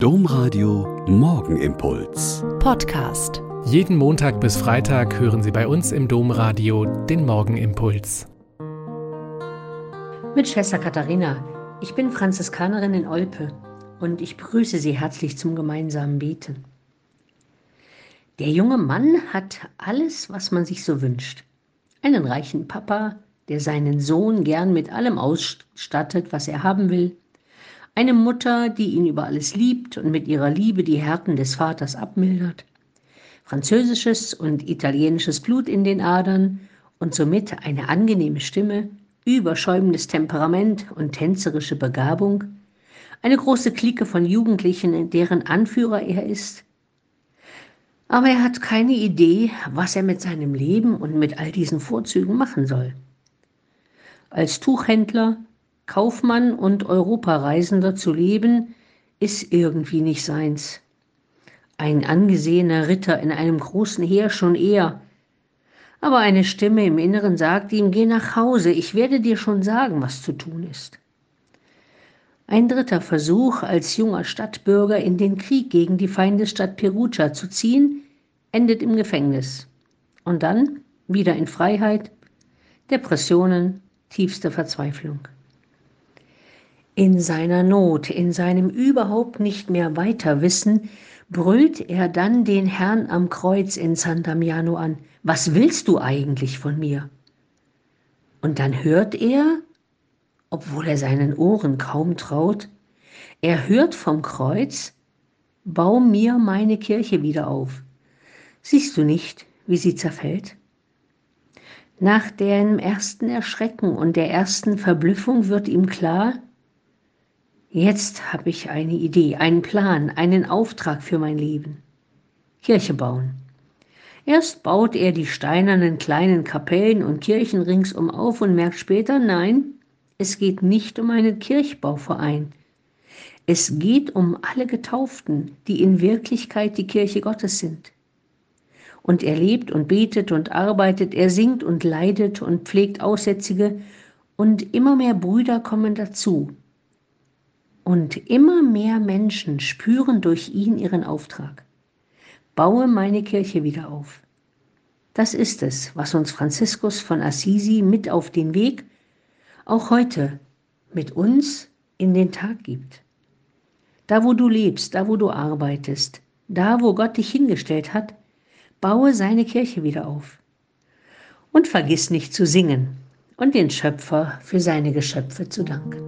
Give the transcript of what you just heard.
Domradio Morgenimpuls. Podcast. Jeden Montag bis Freitag hören Sie bei uns im Domradio den Morgenimpuls. Mit Schwester Katharina. Ich bin Franziskanerin in Olpe und ich begrüße Sie herzlich zum gemeinsamen Beten. Der junge Mann hat alles, was man sich so wünscht. Einen reichen Papa, der seinen Sohn gern mit allem ausstattet, was er haben will eine Mutter, die ihn über alles liebt und mit ihrer Liebe die Härten des Vaters abmildert. Französisches und italienisches Blut in den Adern und somit eine angenehme Stimme, überschäumendes Temperament und tänzerische Begabung. Eine große Clique von Jugendlichen, deren Anführer er ist. Aber er hat keine Idee, was er mit seinem Leben und mit all diesen Vorzügen machen soll. Als Tuchhändler Kaufmann und Europareisender zu leben, ist irgendwie nicht seins. Ein angesehener Ritter in einem großen Heer schon eher. Aber eine Stimme im Inneren sagt ihm, geh nach Hause, ich werde dir schon sagen, was zu tun ist. Ein dritter Versuch, als junger Stadtbürger in den Krieg gegen die Feindesstadt Perugia zu ziehen, endet im Gefängnis. Und dann wieder in Freiheit, Depressionen, tiefste Verzweiflung. In seiner Not, in seinem überhaupt nicht mehr Weiterwissen, brüllt er dann den Herrn am Kreuz in San Damiano an. Was willst du eigentlich von mir? Und dann hört er, obwohl er seinen Ohren kaum traut, er hört vom Kreuz, bau mir meine Kirche wieder auf. Siehst du nicht, wie sie zerfällt? Nach dem ersten Erschrecken und der ersten Verblüffung wird ihm klar, Jetzt habe ich eine Idee, einen Plan, einen Auftrag für mein Leben. Kirche bauen. Erst baut er die steinernen kleinen Kapellen und Kirchen ringsum auf und merkt später, nein, es geht nicht um einen Kirchbauverein. Es geht um alle Getauften, die in Wirklichkeit die Kirche Gottes sind. Und er lebt und betet und arbeitet, er singt und leidet und pflegt Aussätzige und immer mehr Brüder kommen dazu, und immer mehr Menschen spüren durch ihn ihren Auftrag. Baue meine Kirche wieder auf. Das ist es, was uns Franziskus von Assisi mit auf den Weg, auch heute, mit uns in den Tag gibt. Da, wo du lebst, da, wo du arbeitest, da, wo Gott dich hingestellt hat, baue seine Kirche wieder auf. Und vergiss nicht zu singen und den Schöpfer für seine Geschöpfe zu danken.